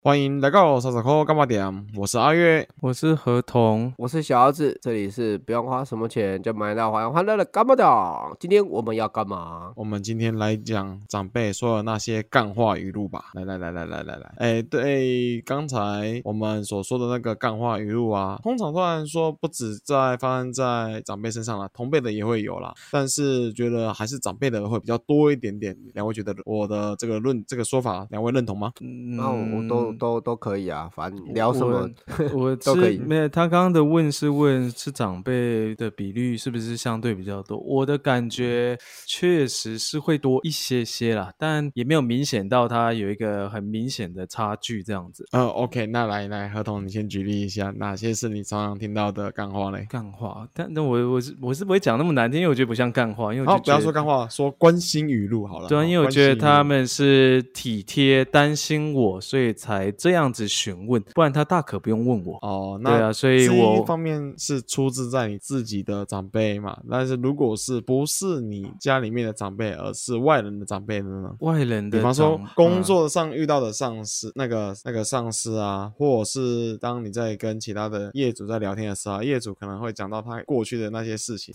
欢迎来到沙沙扣干嘛点？我是阿月，我是何童，我是小儿子，这里是不用花什么钱就买到欢欢乐的干嘛党。今天我们要干嘛？我们今天来讲长辈说的那些干话语录吧。来来来来来来来，哎，对，刚才我们所说的那个干话语录啊，通常虽然说不止在发生在长辈身上了，同辈的也会有啦，但是觉得还是长辈的会比较多一点点。两位觉得我的这个论这个说法，两位认同吗？那我都。都都可以啊，反正聊什么我 都可以。没有，他刚刚的问是问是长辈的比率是不是相对比较多？我的感觉确实是会多一些些啦，但也没有明显到他有一个很明显的差距这样子。嗯，OK，那来来，合同你先举例一下，哪些是你常常听到的干话嘞？干话，但那我我是我是不会讲那么难听，因为我觉得不像干话，因为好不要说干话，说关心语录好了。对，因为我觉得他们是体贴担心我，所以才。这样子询问，不然他大可不用问我哦。那对啊，所以我一方面是出自在你自己的长辈嘛，但是如果是不是你家里面的长辈，而是外人的长辈呢？外人的，比方说工作上遇到的上司，那个那个上司啊，或者是当你在跟其他的业主在聊天的时候，业主可能会讲到他过去的那些事情。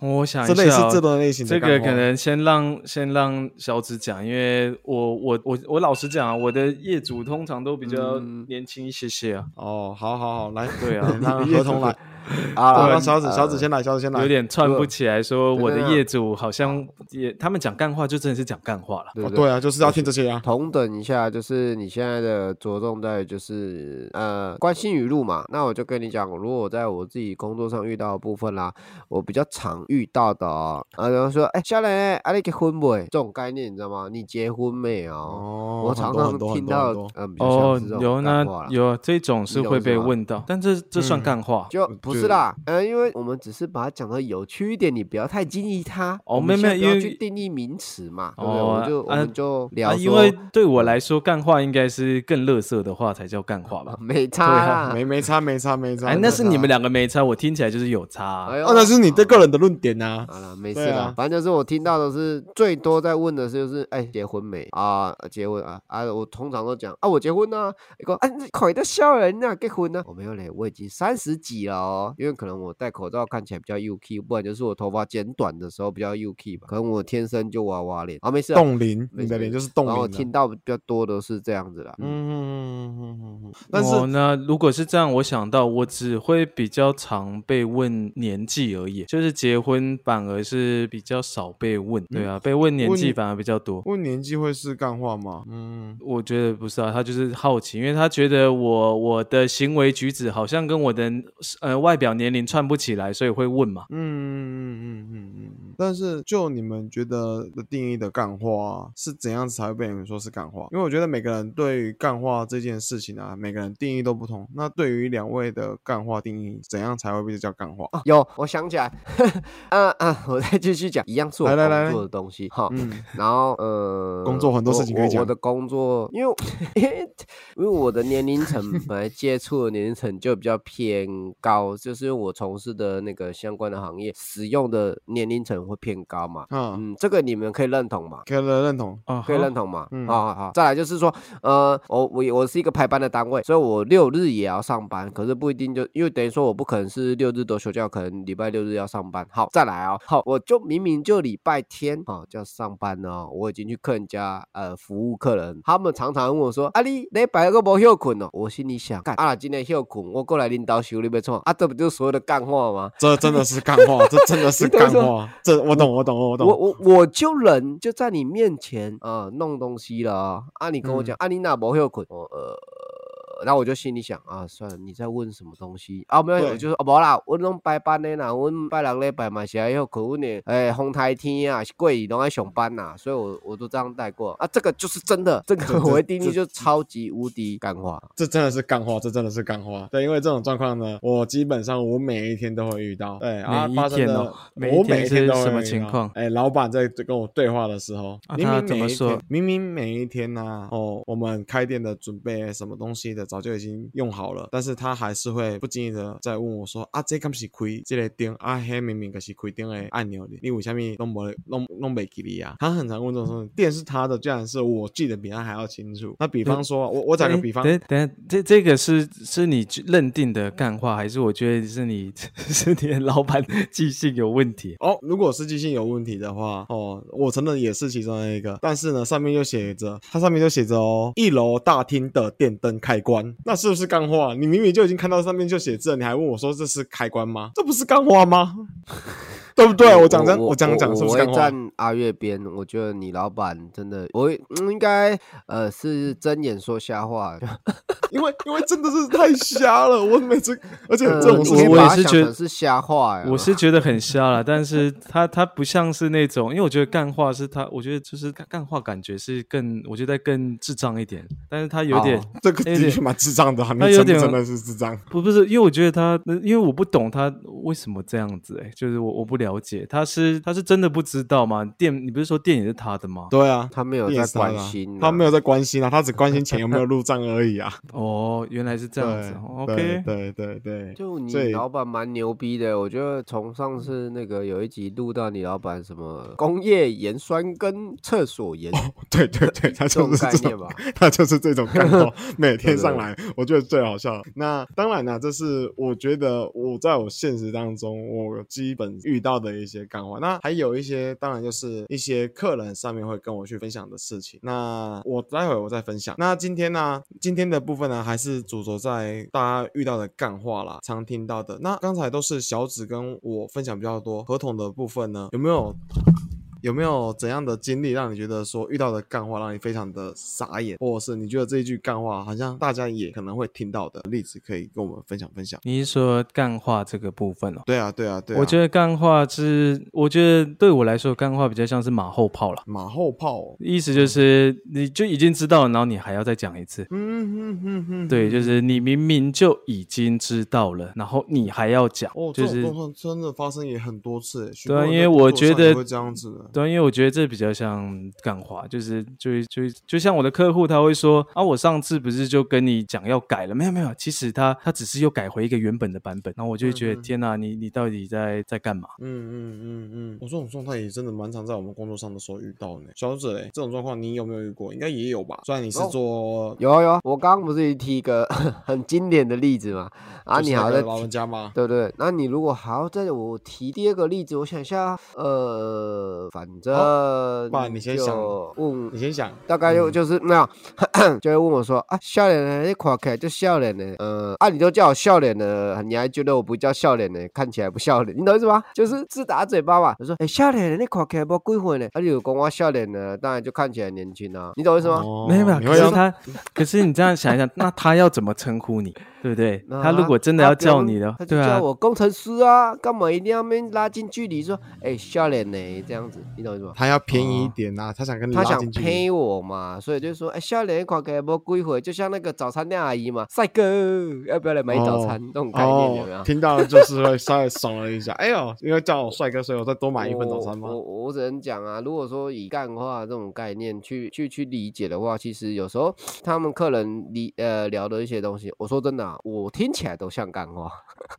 我想这类是这种类型的，这个可能先让先让小紫讲，因为我我我我老实讲啊，我的业主通常。都比较年轻一些些啊。哦，好好好，来，对啊，那合同来。啊，让小紫小紫先来，小紫先来，有点串不起来。说我的业主好像也，他们讲干话就真的是讲干话了。对啊，就是要听这些啊。同等一下，就是你现在的着重在就是呃关心语录嘛。那我就跟你讲，如果我在我自己工作上遇到的部分啦，我比较常遇到的啊，然后说，哎，小磊，啊，你结婚没？这种概念你知道吗？你结婚没有？哦，我常常听到，嗯，哦，有那有这种是会被问到，但这这算干话就。不是啦，呃，因为我们只是把它讲的有趣一点，你不要太定义它。哦，没没，因为去定义名词嘛。哦，我们就我们就聊。因为对我来说，干话应该是更乐色的话才叫干话吧？没差，没没差，没差，没差。哎，那是你们两个没差，我听起来就是有差。哦，那是你对个人的论点呐。好了，没事了。反正就是我听到的是最多在问的就是，哎，结婚没啊？结婚啊啊！我通常都讲啊，我结婚呢。一个啊，快的笑人呐，结婚呢？我没有嘞，我已经三十几了哦。因为可能我戴口罩看起来比较 UK，不然就是我头发剪短的时候比较 UK 吧。可能我天生就娃娃脸啊，没事。冻龄，你的脸就是冻龄。然后听到比较多的是这样子啦。嗯嗯嗯嗯嗯。但是呢，如果是这样，我想到我只会比较常被问年纪而已，就是结婚反而是比较少被问。对啊，被问年纪反而比较多。问年纪会是干话吗？嗯，我觉得不是啊，他就是好奇，因为他觉得我我的行为举止好像跟我的呃外表。年龄串不起来，所以会问嘛。嗯嗯嗯嗯嗯嗯。但是就你们觉得的定义的干话是怎样子才会被你们说是干话？因为我觉得每个人对于干话这件事情啊，每个人定义都不同。那对于两位的干话定义，怎样才会被叫干话？有，我想起来。啊啊，我再继续讲，一样是我工作的东西哈。嗯。然后呃，工作很多事情可以讲。我的工作，因为因为 我的年龄层本来接触的年龄层就比较偏高，就是。因为我从事的那个相关的行业，使用的年龄层会偏高嘛？嗯，这个你们可以认同吗？可以认同啊，可以认同嘛？嗯，好好好。再来就是说，呃，我我我是一个排班的单位，所以我六日也要上班，可是不一定就因为等于说我不可能是六日都休假，可能礼拜六日要上班。好，再来啊，好，我就明明就礼拜天啊就要上班呢，我已经去客人家呃服务客人，他们常常问我说：“啊，你礼拜个无休困哦？”我心里想，干啊，今天休困，我过来领导修你没错啊，这不就？所有的干话吗？这真的是干话，这真的是干话。这我懂，我懂，我懂。我我我就人，就在你面前啊弄东西了啊！你跟我讲，啊你那无休困？我呃。然后我就心里想啊，算了，你在问什么东西啊？没有，我就是哦，无啦，我拢拜班的啦，我拜六礼拜嘛是要可问的，哎，风台天啊，是贵拢爱上班呐，所以我我都这样带过啊。这个就是真的，这个我一定义就超级无敌干话，这真的是干话，这真的是干话。对，因为这种状况呢，我基本上我每一天都会遇到。对，啊，发生的，我每一天都什么情况？哎，老板在跟我对话的时候，明明怎么说，明明每一天呢，哦，我们开店的准备什么东西的。早就已经用好了，但是他还是会不经意的在问我说啊，这敢是开这个灯啊，黑明明可是开灯的按钮的，你为什么弄没弄弄没给你啊？他很常问这种事，电是他的，居然是我记得比他还要清楚。那比方说，我我打个比方，等等，这这个是是你认定的干话，还是我觉得是你 是你的老板记性有问题？哦，如果是记性有问题的话，哦，我承认也是其中的一个，但是呢，上面就写着，它上面就写着哦，一楼大厅的电灯开关，那是不是钢化？你明明就已经看到上面就写字了，你还问我说这是开关吗？这不是钢化吗？对不对？我讲真，我讲讲是不是？我会站阿月边，我觉得你老板真的，我应该呃是睁眼说瞎话，因为因为真的是太瞎了。我每次，而且这种事情，我也是觉得是瞎话呀。我是觉得很瞎了，但是他他不像是那种，因为我觉得干话是他，我觉得就是干话感觉是更，我觉得更智障一点。但是他有点这个的确蛮智障的，他有点真的是智障。不不是，因为我觉得他，因为我不懂他为什么这样子，哎，就是我我不。了解他是他是真的不知道吗？店你不是说店也是他的吗？对啊，他没有在关心，他没有在关心啊，他只关心钱有没有入账而已啊。哦，原来是这样子。OK，对对对，就你老板蛮牛逼的，我觉得从上次那个有一集录到你老板什么工业盐酸跟厕所盐，对对对，他就是这种概念吧，他就是这种感觉，每天上来，我觉得最好笑。那当然了，这是我觉得我在我现实当中，我基本遇到。的一些干货，那还有一些，当然就是一些客人上面会跟我去分享的事情。那我待会我再分享。那今天呢，今天的部分呢，还是主轴在大家遇到的干话啦，常听到的。那刚才都是小紫跟我分享比较多合同的部分呢，有没有？有没有怎样的经历让你觉得说遇到的干话让你非常的傻眼，或者是你觉得这一句干话好像大家也可能会听到的例子，可以跟我们分享分享？你是说干话这个部分哦？对啊，对啊，对。我觉得干话是，我觉得对我来说干话比较像是马后炮了。马后炮，意思就是你就已经知道，然后你还要再讲一次。嗯嗯嗯嗯。对，就是你明明就已经知道了，然后你还要讲。哦，这种状况真的发生也很多次。对啊，因为我觉得会这样子。对，因为我觉得这比较像干话，就是就就就像我的客户，他会说啊，我上次不是就跟你讲要改了？没有没有，其实他他只是又改回一个原本的版本，然后我就觉得天哪，你你到底在在干嘛？嗯嗯嗯嗯，我这种状态也真的蛮常在我们工作上的时候遇到呢。小子，这种状况你有没有遇过？应该也有吧？虽然你是做有啊有啊，我刚刚不是提一个 很经典的例子嘛？啊，你还在老人家吗？对对，那你如果还要再我提第二个例子，我想一下，呃，反正。呃，爸，你先想，问，你先想，大概就就是那样，就会问我说啊，笑脸呢？你看起来就笑脸呢？呃，啊，你都叫我笑脸了，你还觉得我不叫笑脸呢？看起来不笑脸，你懂意思吗？就是自打嘴巴嘛。他说，哎，笑脸，你看起来不鬼混呢？他就讲我笑脸呢，当然就看起来年轻啊，你懂意思吗？没有没有，可是他，可是你这样想一想，那他要怎么称呼你？对不对？他如果真的要叫你的，他就叫我工程师啊，干嘛一定要面拉近距离说，哎，笑脸呢？这样子，你懂意思吗？他要便宜一点呐，他想跟你他想陪我嘛，所以就说，哎，笑脸看起来不归回，就像那个早餐店阿姨嘛，帅哥要不要来买早餐？这种概念有没有？听到就是会稍微爽了一下，哎呦，因为叫我帅哥，所以我再多买一份早餐吗？我我只能讲啊，如果说以干话这种概念去去去理解的话，其实有时候他们客人理呃聊的一些东西，我说真的。我听起来都像干话，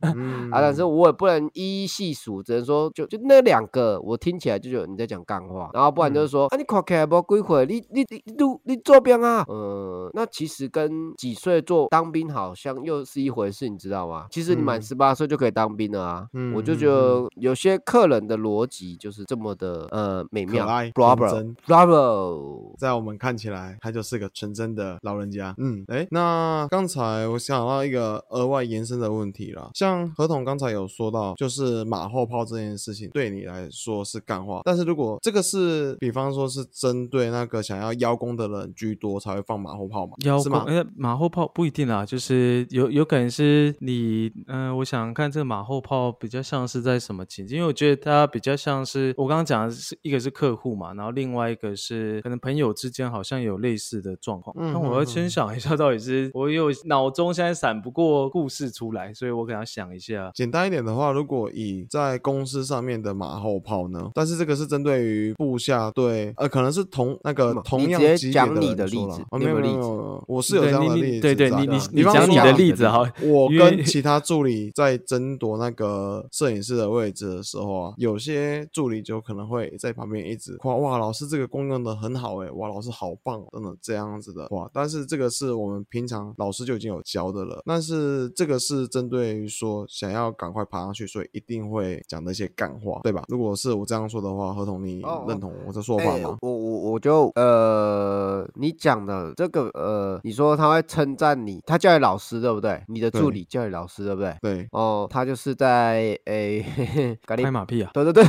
啊，但是我也不能一一细数，只能说就就那两个，我听起来就有你在讲干话，然后不然就是说，啊，你看起来不归回，你你你你你做兵啊，呃，那其实跟几岁做当兵好像又是一回事，你知道吗？其实你满十八岁就可以当兵了啊，嗯我就觉得有些客人的逻辑就是这么的呃美妙，bravo，bravo，在我们看起来他就是个纯真的老人家，嗯，哎，那刚才我想到。一个额外延伸的问题啦，像何同刚才有说到，就是马后炮这件事情对你来说是干话，但是如果这个是，比方说是针对那个想要邀功的人居多才会放马后炮嘛？邀功？哎，马后炮不一定啦，就是有有可能是你，嗯，我想看这个马后炮比较像是在什么情境？因为我觉得它比较像是我刚刚讲的是一个是客户嘛，然后另外一个是可能朋友之间好像有类似的状况。那我要先想一下，到底是我有脑中现在闪。转不过故事出来，所以我可能要想一下。简单一点的话，如果以在公司上面的马后炮呢？但是这个是针对于部下对，呃，可能是同那个同样级别讲你的的例子，没有例子，我是有这样的例子。对对，你你你讲你的例子哈。我跟其他助理在争夺那个摄影师的位置的时候啊，有些助理就可能会在旁边一直夸哇，老师这个功用的很好哎，哇，老师好棒，等等这样子的哇。但是这个是我们平常老师就已经有教的了。但是这个是针对于说想要赶快爬上去，所以一定会讲那些干话，对吧？如果是我这样说的话，合同你认同我的说法吗？我我我就呃，你讲的这个呃，你说他会称赞你，他叫你老师对不对？你的助理叫你老师对不对？对。哦，他就是在诶，拍马屁啊？对对对。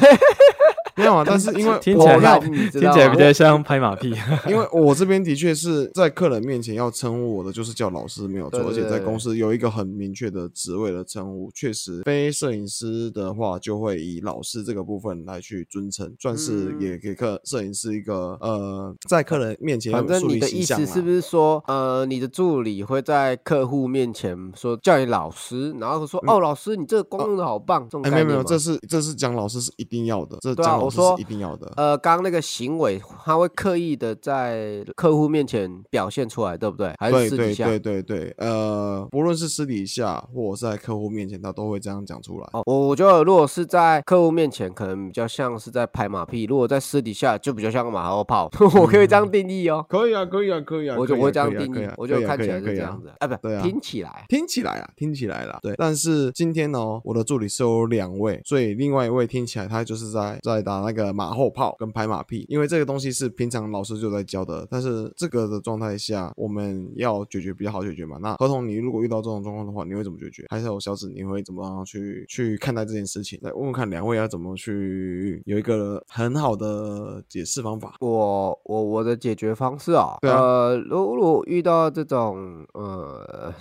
没有啊，但是因为听起来听起来比较像拍马屁。因为我这边的确是在客人面前要称呼我的，就是叫老师没有错，而且在公司有一个很明确的职位的称呼。确实，非摄影师的话就会以老师这个部分来去尊称，算是也给客摄影师一个呃，在客人面前反正你的意思是不是说，呃，你的助理会在客户面前说叫你老师，然后说哦，老师你这个功用的好棒，这种没有没有，这是这是讲老师是一定要的，这讲。我说一定要的。呃，刚刚那个行为，他会刻意的在客户面前表现出来，对不对？还是私底下？对对对对，呃，不论是私底下或者是在客户面前，他都会这样讲出来。哦，我觉得如果是在客户面前，可能比较像是在拍马屁；如果在私底下，就比较像马后炮。我可以这样定义哦。可以啊，可以啊，可以啊。我就会这样定义，我就看起来是这样子。哎，不对啊，听起来，听起来啊，听起来了。对，但是今天呢，我的助理是有两位，所以另外一位听起来他就是在在打那个马后。炮跟拍马屁，因为这个东西是平常老师就在教的，但是这个的状态下，我们要解决比较好解决嘛。那合同，你如果遇到这种状况的话，你会怎么解决？还是有小紫，你会怎么样去去看待这件事情？来问问看两位要怎么去有一个很好的解释方法。我我我的解决方式啊，呃，如果遇到这种呃。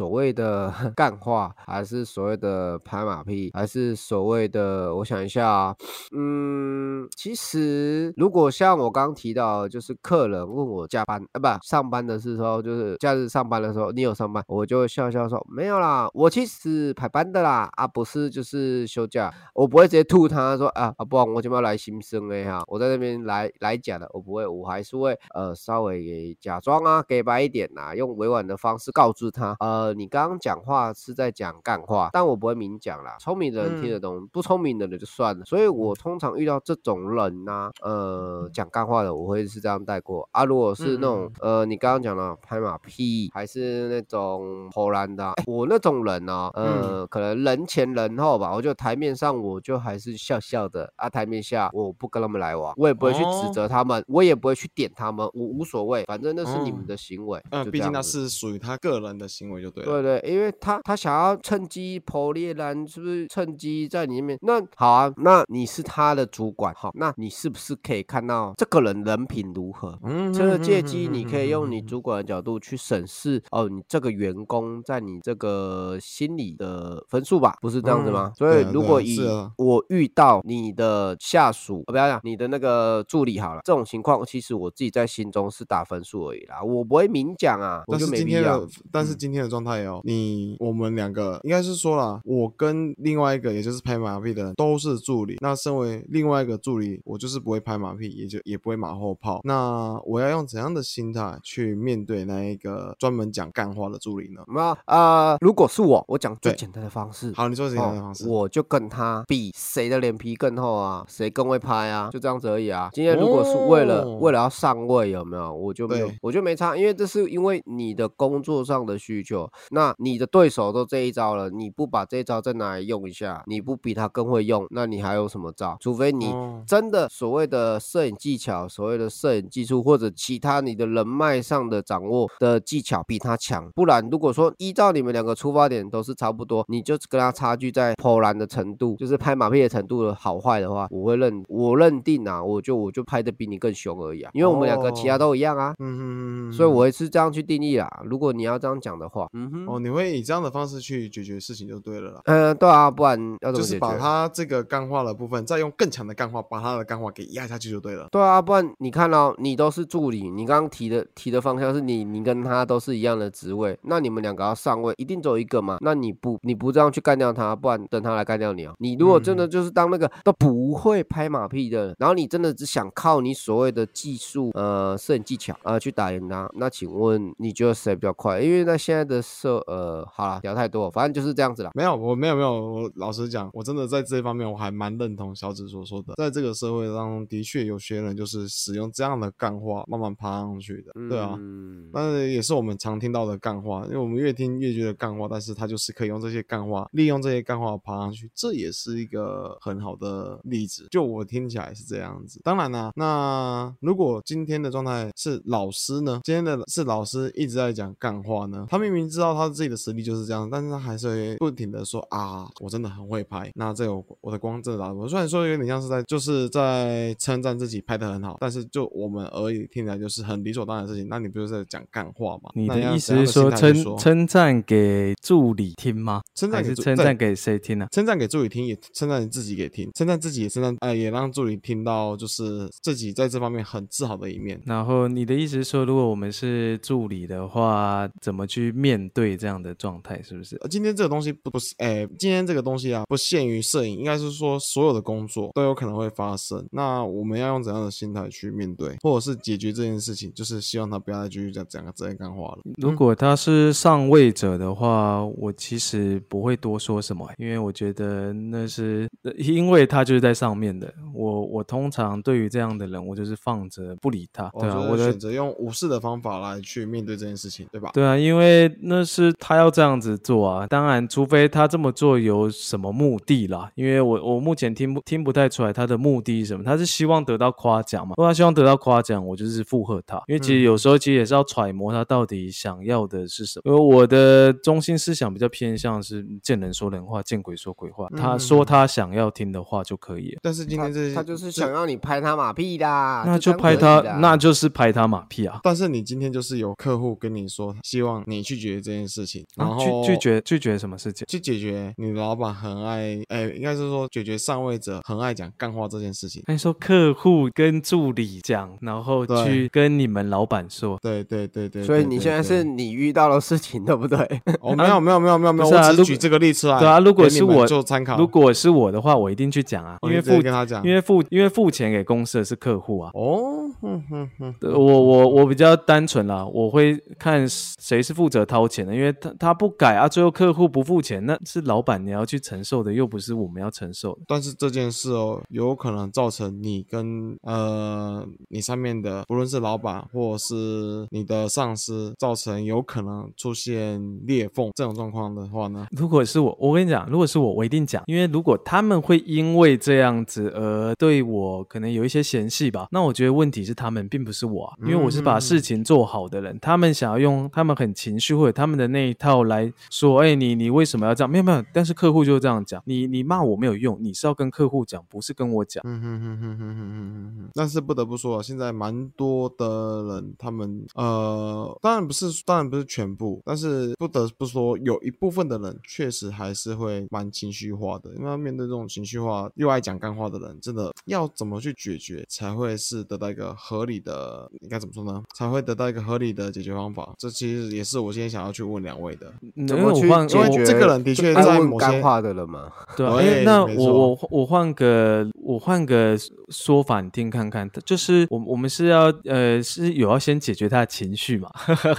所谓的 干话，还是所谓的拍马屁，还是所谓的……我想一下啊，嗯，其实如果像我刚提到，就是客人问我加班啊，不上班的时候，就是假日上班的时候，你有上班，我就笑笑说没有啦，我其实排班的啦，啊，不是就是休假，我不会直接吐他说啊啊，不，我今天要来新生的哈，我在那边来来讲的，我不会，我还是会呃稍微假装啊，给白一点呐，用委婉的方式告知他，呃。你刚刚讲话是在讲干话，但我不会明讲啦。聪明的人听得懂，不聪明的人就算了。所以我通常遇到这种人呢，呃，讲干话的，我会是这样带过啊。如果是那种呃，你刚刚讲了拍马屁，还是那种投篮的，我那种人呢，呃，可能人前人后吧，我就台面上我就还是笑笑的啊，台面下我不跟他们来往，我也不会去指责他们，我也不会去点他们，我无所谓，反正那是你们的行为。嗯，毕竟那是属于他个人的行为，就对。对对，因为他他想要趁机破裂蓝，是不是趁机在里面？那好啊，那你是他的主管，好，那你是不是可以看到这个人人品如何？嗯，这个借机你可以用你主管的角度去审视哦，你这个员工在你这个心里的分数吧，不是这样子吗？所以如果以我遇到你的下属，不要讲你的那个助理好了，这种情况其实我自己在心中是打分数而已啦，我不会明讲啊，我就没必要。但是今天的状态。哦你，我们两个应该是说了，我跟另外一个，也就是拍马屁的人都是助理。那身为另外一个助理，我就是不会拍马屁，也就也不会马后炮。那我要用怎样的心态去面对那一个专门讲干话的助理呢？那呃，如果是我，我讲最简单的方式。好，你说简单的方式，我就跟他比谁的脸皮更厚啊，谁更会拍啊，就这样子而已啊。今天如果是为了为了要上位，有没有？我就没有，我就没差，因为这是因为你的工作上的需求。那你的对手都这一招了，你不把这一招再拿来用一下，你不比他更会用，那你还有什么招？除非你真的所谓的摄影技巧、所谓的摄影技术或者其他你的人脉上的掌握的技巧比他强，不然如果说依照你们两个出发点都是差不多，你就跟他差距在破烂的程度，就是拍马屁的程度的好坏的话，我会认我认定啊，我就我就拍的比你更凶而已啊，因为我们两个其他都一样啊，嗯嗯嗯，所以我也是这样去定义啦。如果你要这样讲的话，嗯。嗯哼，哦，你会以这样的方式去解决事情就对了啦。呃，对啊，不然要怎就是把？他这个干化的部分，再用更强的干化把他的干化给压下去就对了。对啊，不然你看到、你都是助理，你刚刚提的提的方向是你你跟他都是一样的职位，那你们两个要上位，一定走一个嘛？那你不你不这样去干掉他，不然等他来干掉你啊？你如果真的嗯就是当那个都不会拍马屁的，然后你真的只想靠你所谓的技术呃摄影技巧呃去打赢他，那请问你觉得谁比较快？因为在现在的社呃，好了，聊太多，反正就是这样子啦。没有，我没有没有，我老实讲，我真的在这方面我还蛮认同小紫所说的，在这个社会当中，的确有些人就是使用这样的干话慢慢爬上去的，对啊。嗯，但是也是我们常听到的干话，因为我们越听越觉得干话，但是他就是可以用这些干话，利用这些干话爬上去，这也是一个很好的例子。就我听起来是这样子。当然啦、那如果今天的状态是老师呢？今天的是老师一直在讲干话呢，他明明知道他自己的实力就是这样，但是他还是会不停的说啊，我真的很会拍，那这个我我的光真的打我。虽然说有点像是在就是在称赞自己拍的很好，但是就我们而已，听起来就是很理所当然的事情。那你不是在讲干话吗？你的意思是说称称赞给助理听吗？称赞给称赞给谁听呢、称赞给助理听，也称赞你自己给听，称赞自己也称赞，呃，也让助理听到就是自己在这方面很自豪的一面。然后你的意思是说，如果我们是助理的话，怎么去面对这样的状态？是不是？呃今天这个东西不不是，哎，今天这个东西啊，不限于摄影，应该是说所有的工作都有可能会发生。那我们要用怎样的心态去面对，或者是解决这件事情？就是希望他不要再继续讲讲这些干话了。如果他是上位者的话，我其实不会多说什么，因为我觉得那是呃因为他就是在上面的。我我通常对于这样的人，我就是放着不理他。对啊，我选择用无视的方法来去面对这件事情，对吧？对啊，因为那是他要这样子做啊。当然，除非他这么做有什么目的啦。因为我我目前听不听不太出来他的目的是什么。他是希望得到夸奖嘛？如果他希望得到夸奖，我就是附和他。因为其实有时候其实也是要揣摩他到底想要的是什么。因为我的中心思想比较偏向是见人说人话，见鬼说鬼话。他说他想要听的话就可以了。但是今天这他就是想要你拍他马屁的，那就拍他那就是拍他马屁啊！但是你今天就是有客户跟你说，希望你去解决这件事情，然啊后拒拒绝拒绝什么事情？去解决你老板很爱，哎，应该是说解决上位者很爱讲干话这件事情。那你说客户跟助理讲，然后去跟你们老板说，对对对对，所以你现在是你遇到的事情，对不对？哦，没有没有没有没有没有，我只举这个例子啊，对啊如果是我做参考，如果是我的话，我一定去讲啊，因为付跟他讲，因为付因为付钱给公司的是客户啊。哦，哼哼哼，呃我我我比较单纯啦，我会看谁是负责掏钱的，因为他他不改啊，最后客户不付钱，那是老板你要去承受的，又不是我们要承受的。但是这件事哦，有可能造成你跟呃你上面的，不论是老板或者是你的上司，造成有可能出现裂缝这种状况的话呢，如果是我，我跟你讲，如果是我，我一定讲，因为如果他们会因为这样子而对我可能有一些嫌隙吧，那我觉得问题是他们，并不是我、啊，因为我是把事情做好的人，他们想要用他们很情绪或者他们的那一套来说，哎、你你为什么要这样？没有没有，但是客户就是这样讲，你你骂我没有用，你是要跟客户讲，不是跟我讲。嗯哼哼哼哼哼哼哼。但是不得不说啊，现在蛮多的人，他们呃，当然不是，当然不是全部，但是不得不说，有一部分的人确实还是会蛮情绪化的。因为面对这种情绪化又爱讲干话的人，真的要怎么去解决才会是得到一个合理的？应该怎么说呢？才会得到一个合理的解决方法？这其实也是我今天想要。去问两位的。因怎么去为我换解决我这个人的确在某些干话的人嘛？对那我我我换个我换个说法，你听看看，就是我我们是要呃是有要先解决他的情绪嘛，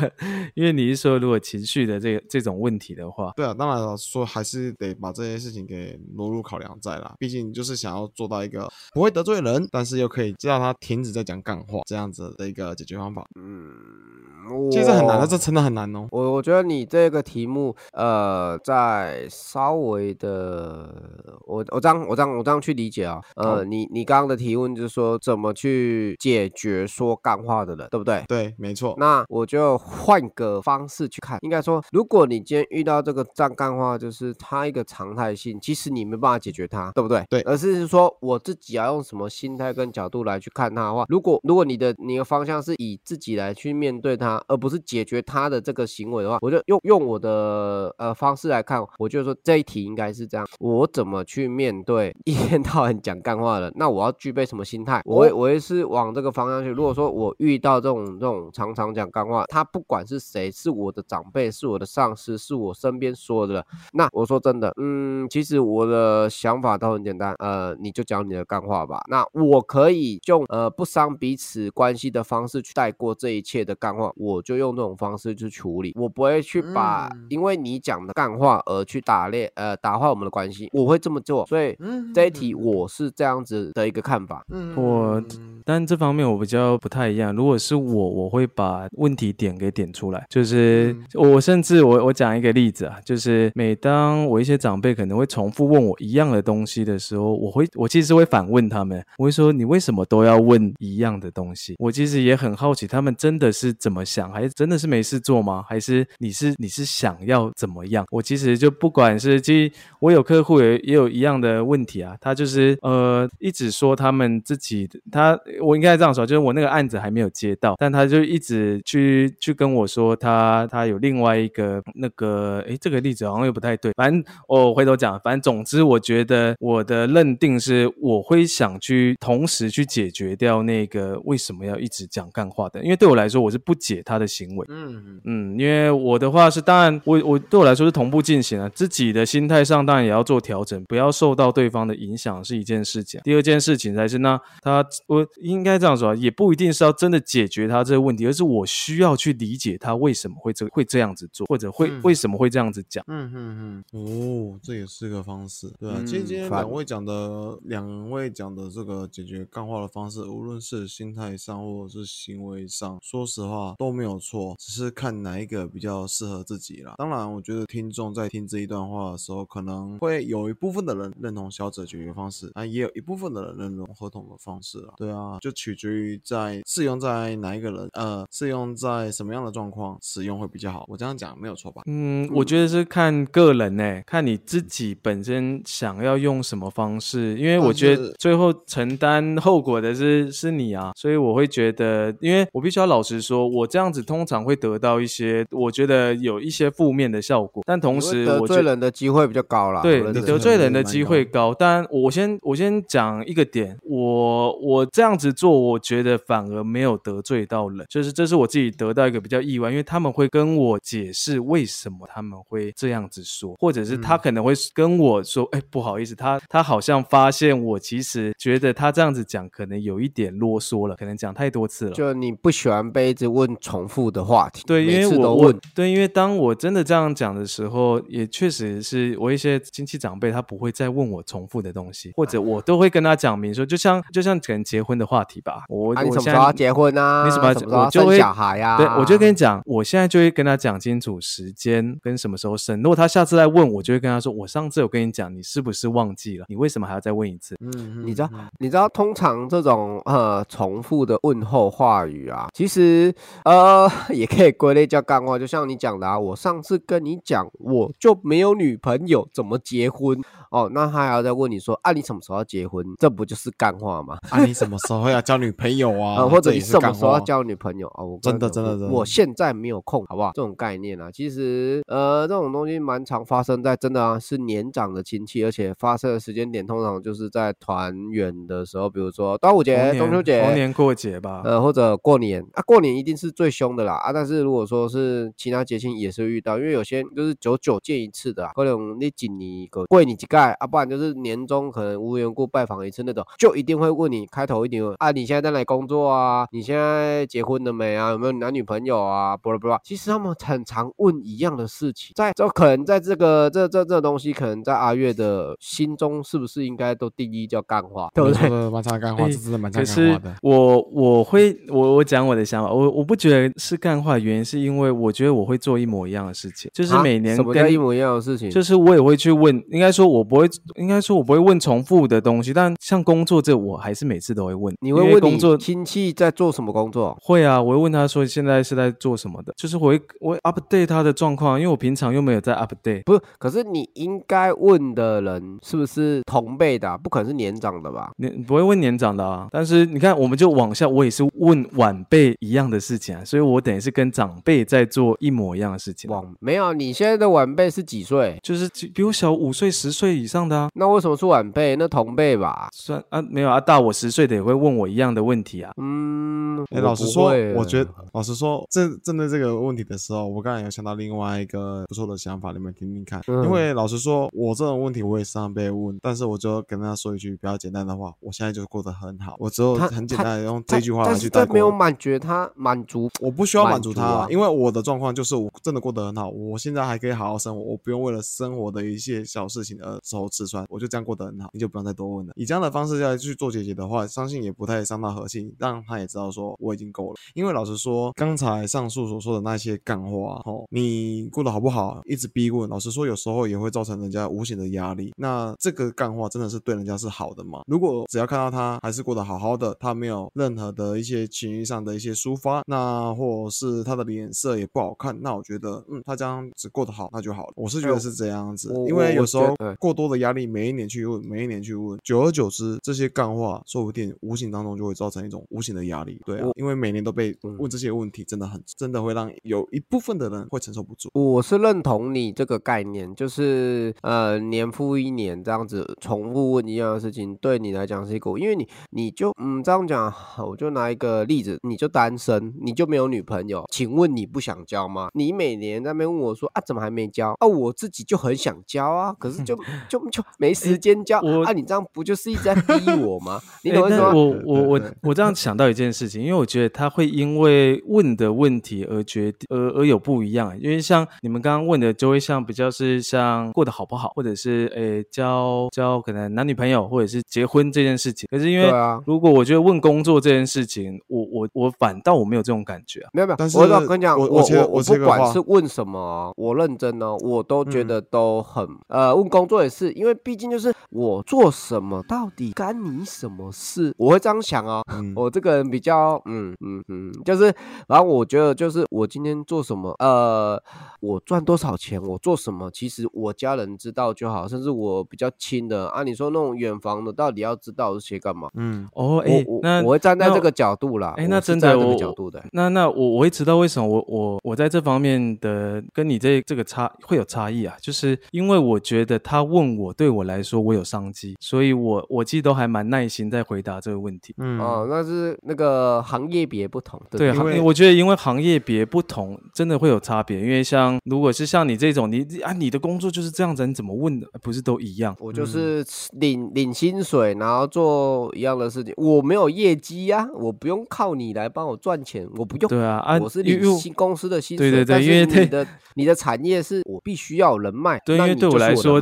因为你是说如果情绪的这个这种问题的话，对啊，当然了，说还是得把这些事情给挪入考量在啦。毕竟就是想要做到一个不会得罪人，但是又可以让他停止在讲干话这样子的一个解决方法。嗯，其实这很难的，这真的很难哦。我我觉得你这个题目，呃，在稍微的，我我这样我这样我这样去理解啊，好呃，你你刚刚的提问就是说怎么去解决说干话的人，对不对？对，没错。那我就换个方式去看，应该说，如果你今天遇到这个脏干话，就是它一个常态性，其实你没办法解决它，对不对？对而是说我自己要用什么心态跟角度来去看它的话，如果如果你的你的方向是以自己来去面对它他，而不是解决他的这个行为的话，我就用用我的呃方式来看，我就说这一题应该是这样：我怎么去面对一天到晚讲干话的人？那我要具备什么心态？我会我会是往这个方向去。如果说我遇到这种这种常常讲干话，他不管是谁，是我的长辈，是我的上司，是我身边所有的人，那我说真的，嗯，其实我的想法都很简单，呃，你就讲你的干话吧。那我可以用呃不伤彼此关系的方式去带过这一切的干话，我就用这种方式去处理，我不会去把因为你讲的干话而去打裂呃打坏我们的关系，我会这么做。所以这一题我是这样子的一个看法。嗯，我但这方面我比较不太一样。如果是我，我会把问题点给点出来，就是我甚至我我讲一个例子啊，就是每当我一些长辈可能会重复问我一样的东西的时候，我会我其实会反问他们，我会说你为什么都要问一样的东西？我其实也很好奇，他们真的是怎么想，还是真的是没事做吗？还是你是你是想要怎么样？我其实就不管是，其实我有客户也也有一样的问题啊，他就是呃一直说他们自己他我应该这样说，就是我那个案子还没有接到，但他就一直去去跟我说他他有另外一个那个诶，这个例子好像又不太对，反正我回头讲，反正总之我觉得我的认定是我会想去同时去解决掉那个为什么要一直讲干话的，因为对我来说我是不解他的行为，嗯嗯，因为我的话是当然我我对我来说是同步进行啊，自己的心态上当然也要做调整，不要受到对方的影响是一件事情，第二件事情才是那他我应该这样说，也不一定是要真的解决他这个问题，而是我需要去理解他为什么会这会这样子做，或者会为什么会这样子讲，嗯嗯嗯，哦，这也是个方式，对啊，今天两位讲的两位讲的这个解决干话的方式，无论是心态上或者是行为上，说实话都没有错，只是看哪一个比较适合自己啦。当然，我觉得听众在听这一段话的时候，可能会有一部分的人认同小者解决方式，啊，也有一部分的人认同合同的方式啊。对啊，就取决于在适用在哪一个人，呃，适用在什么样的状况使用会比较好。我这样讲没有错吧？嗯，我觉得是看个人呢，看你自己本身想要用什么方式，因为我觉得最后承担后果的是是你啊，所以我会觉得，因为我必须要老实说，我这样子通常会得到一些，我觉得有一些负面的效果，但同时得罪人的机会比较高啦。对你，得罪人的机会高，但我先我先讲一个点，我我这样子做，我觉得反而没有得罪到人，就是这是我自己得到一个比较意外，因为他们会跟我解释为什么他们会这样子说，或者是他可能会跟我说，哎，不好意思，他他好像发现我其实觉得他这样子讲可能有一点啰嗦了，可能讲太多次了。就你不喜欢被一直问重复的话题，对，因为我问，对，因为当我真的这样讲的时候，也确实是我一些亲戚长辈他不会再问我重复的东西，或者我都会跟他讲明说，就像就像可能结婚的话题吧，我你什么时候要结婚啊？你什么什么时候生小孩呀？对，我就跟你讲，我现在就会跟他讲清楚时间跟什么时候生。如果他下次再问，我就会跟他说，我上次有跟你讲，你是不是忘记了？你为什么还要再问一次？嗯，你知道，你知道，通常这种呃重复的问候话语啊，其实呃也可以归类叫干话。就像你讲的啊，我上次跟你讲，我就没有女朋友，怎么结婚？哦，那他还要再问你说，啊，你什么时候要结婚？这不就是干话吗？啊，你什么时候要交女朋友啊？或者你什么时候要交女朋友啊？我真的真的真的，我现在没有空，好不好？这种概念啊，其实呃，这种东西蛮常发生在真的啊，是年长的亲戚，而且发生的时间点通常就是在团圆的时候，比如说端午节、中秋节、逢年过节吧，呃，或者过年啊，过年一定是最凶的啦啊！但是如果说是其他节庆也是遇到，因为有些就是久久见一次的，可能你几年个过你几盖。啊，不然就是年终可能无缘故拜访一次那种，就一定会问你开头一定问啊，你现在在哪工作啊？你现在结婚了没啊？有没有男女朋友啊？不啦不啦，其实他们很常问一样的事情，在就可能在这个这这这东西，可能在阿月的心中是不是应该都定义叫干话？对不对？蛮常干话，这真的蛮常干话的。我我会我我讲我的想法，我我不觉得是干话，原因是因为我觉得我会做一模一样的事情，就是每年什么叫一模一样的事情？就是我也会去问，应该说我。不会，应该说我不会问重复的东西，但像工作这，我还是每次都会问。你会问工作亲戚在做什么工作？会啊，我会问他说现在是在做什么的，就是我会我会 update 他的状况，因为我平常又没有在 update。不是，可是你应该问的人是不是同辈的？不可能是年长的吧？你不会问年长的啊？但是你看，我们就往下，我也是问晚辈一样的事情啊，所以我等于是跟长辈在做一模一样的事情。往没有，你现在的晚辈是几岁？就是比我小五岁、十岁以上的啊。那为什么是晚辈？那同辈吧？算啊，没有啊，大我十岁的也会问我一样的问题啊。嗯，哎，老实说，我觉得老实说，正针对这个问题的时候，我刚才有想到另外一个不错的想法，你们听听看。因为老实说，我这种问题我也时常被问，但是我就跟他说一句比较简单的话：我现在就过得很好。我只有很简单的用这句话来去带过。没有满足他，满足我不需要满足他，因为我的状况就是我真的过得很好。我现在还可以好好生活，我不用为了生活的一些小事情而受吃穿，我就这样过得很好。你就不用再多问了。以这样的方式来去做姐姐的话，相信也不太伤到和气，让他也知道说我已经够了。因为老实说，刚才上述所说的那些干话，哦，你过得好不好，一直逼问，老实说，有时候也会造成人家无形的压力。那这个干话真的是对人家是好的吗？如果只要看到他还是过得好好的，他没有任何的一些情绪上的一些抒发，那或是他的脸色也不好看，那我觉得，嗯，他这样子过得好，那就好了。我是觉得是这样子，因为有时候过多的压力，每一年去问，每一年去问，久而久之，这些干话说不定无形当中就会造成一种无形的压力。对啊，因为每年都被问这些问题，真的很，真的会让有一部分的人会承受不住。我是认同你这个概念，就是呃，年复一年这样子重复问一样的事情，对你来讲是一个，因为你你就嗯这样讲，我就拿一个例子，你就单身，你就没有女朋友，请问你不想交吗？你每年在那边问我说啊，怎么还没交啊？我自己就很想交啊，可是就就就没时间交啊！你这样不就是一直在逼我吗？你懂我意思吗？我我我我这样想到一件事情，因为我觉得他会因为问的问题而决定而而有不一样，因为像你们刚刚问的，就会像比较是像过得好不好，或者是诶交交可能男女朋友，或者是结婚这件事情。可是因为如果我觉得问工作这件事情，我我我反倒我没有这种感觉啊，没有没有。但是我跟你讲，我我我不管是问什么，我认真呢，我都觉得都很呃，问工作也是，因为毕竟就是我做什么到底干你什么事？我会这样想哦。我这个人比较嗯嗯嗯，就是然后我觉得就是我今天做什么，呃，我赚多少钱，我做什么，其实我家人知道就好，甚至我比较亲的啊，你说那种远房的，到底要知道这些干嘛？嗯哦，哎，那我会站在这个角度啦。哎，那真的这个角度的，那那我我会知道为什么我我我在这方面的跟你这这个差会有差异啊，就是因为我觉得他问我对我来说我有商机，所以我我其实都还蛮耐心在回答这个问题。嗯哦，那是那个行业别不同，对，行业我觉得因为行业别不同，真的会有差别。因为像如果是像你这种，你啊你的工作就是这样子，你怎么问的不是都一样？我就是领领薪水，然后做一样的事情，我没有业绩呀，我不用靠你来帮我赚钱，我不用。对啊，啊，我是领新公司的薪水，对对对，因为你的你的产业是我必须要人脉，对，因为对我来说，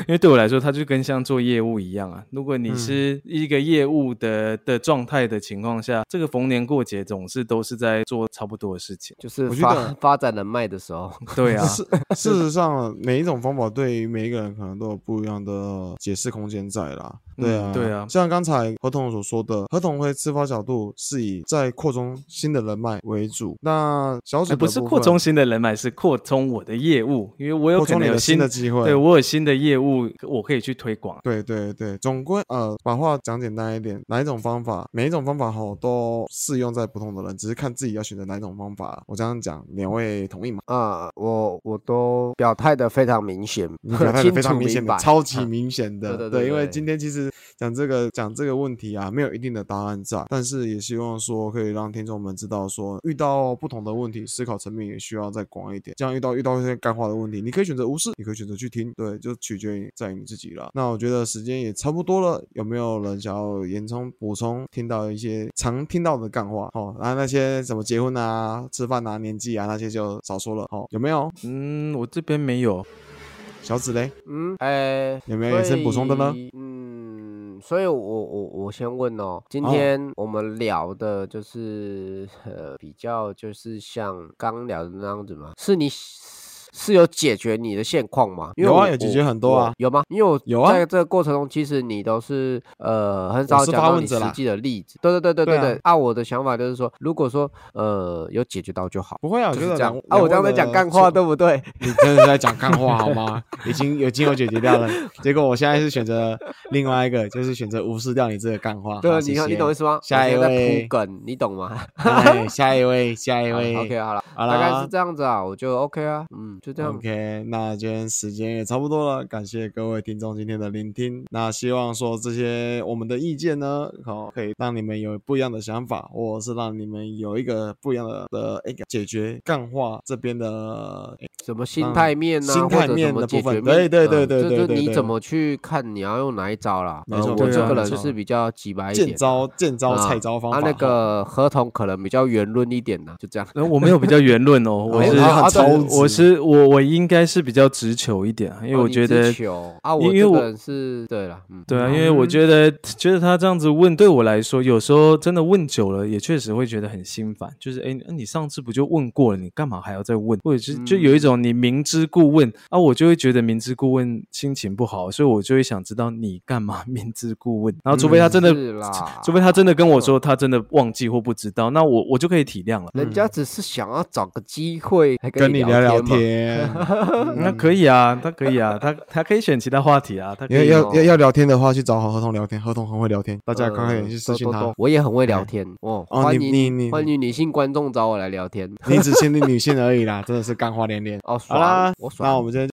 因为对我来说，它就跟像做业务一样啊。如果你是一个业务的的状态的情况下，这个逢年过节总是都是在做差不多的事情，就是发发展人脉的时候。对啊，事事实上，每一种方法对于每一个人可能都有不一样的解释空间在啦。对啊，对啊，像刚才合同所说的，合同会出发角度是以在扩充新的人脉为主。那小组不是扩充新的人脉，是扩充我的业务，因为我有可能有新的机会，对我有新的业务，我可以去推广。对对对，总归呃，把话讲简单一点，哪一种方法，每一种方法吼都适用在不同的人，只是看自己要选择哪一种方法。我这样讲，两位同意吗？啊，我我都表态的非常明显，表态的非常明显的，超级明显的。对对对，因为今天其实讲这个讲这个问题啊，没有一定的答案在，但是也希望说可以让听众们知道说，遇到不同的问题，思考层面也需要再广一点。这样遇到遇到一些干话的问题，你可以选择无视，你可以选择去听，对，就取决于在于你自己了。那我觉得时间也差不多了，有没有人想要延充补充？听到一些常听到的干话，哦，然后那些什么结婚啊、吃饭啊、年纪啊那些就少说了，哦，有没有？嗯，我这边没有。小紫嘞？嗯，哎，有没有延伸补充的呢？嗯，所以我我我先问哦，今天我们聊的就是呃比较就是像刚聊的那样子嘛？是你是有解决你的现况吗？因为有啊有解决很多啊有吗？因为我有啊在这个过程中，其实你都是呃很少讲到你实际的例子。对对对对对啊对按。啊，我的想法就是说，如果说呃有解决到就好。不会啊，就是这样啊，我这样在讲干话，对不？不对？你真的是在讲干话好吗？已经有经有解决掉了，结果我现在是选择另外一个，就是选择无视掉你这个干话。对，好你你懂意思吗？下一位铺梗，你懂吗？哎下一位，下一 好位 OK，好了，好了大概啦是这样子啊，我就 OK 啊，嗯，就这样。OK，那今天时间也差不多了，感谢各位听众今天的聆听。那希望说这些我们的意见呢，好可以让你们有不一样的想法，或者是让你们有一个不一样的的一个解决干化这边的什么心嗯态面呢、心态面的部分对对对嗯对对就是你怎么去看你要用哪一招啦？没错我这个人就是比较急白一点见，招见招啊拆招方法。啊，那个合同可能比较圆润一点的，就这样。然后我没有比较圆润哦，我哎是啊超我是我我我应该是比较直球一点啊，因为我觉得球啊，我因为我是对了，嗯，对啊，因为我觉得觉得他这样子问，对我来说，有时候真的问久了，也确实会觉得很心烦。就是哎，那你上次不就问过了，你干嘛还要再问？或者是就有一种你明知故问啊，我就会觉得明知故问心情不好，所以我就会想知道你干嘛明知故问。然后除非他真的，除非他真的跟我说他真的忘记或不知道，那我我就可以体谅了。人家只是想要找个机会来跟你你聊聊嘛。天，那可以啊，他可以啊，他他可以选其他话题啊，他可以。要要哦要要聊天的话，去找好合同聊天，合同很会聊天，大家快快点去私信他。我也很会聊哎天哦，哦欢迎你你迎欢迎女性观众找我来聊天你只限定女性而已啦，真的是干话连连。哦，好啦那我们今天。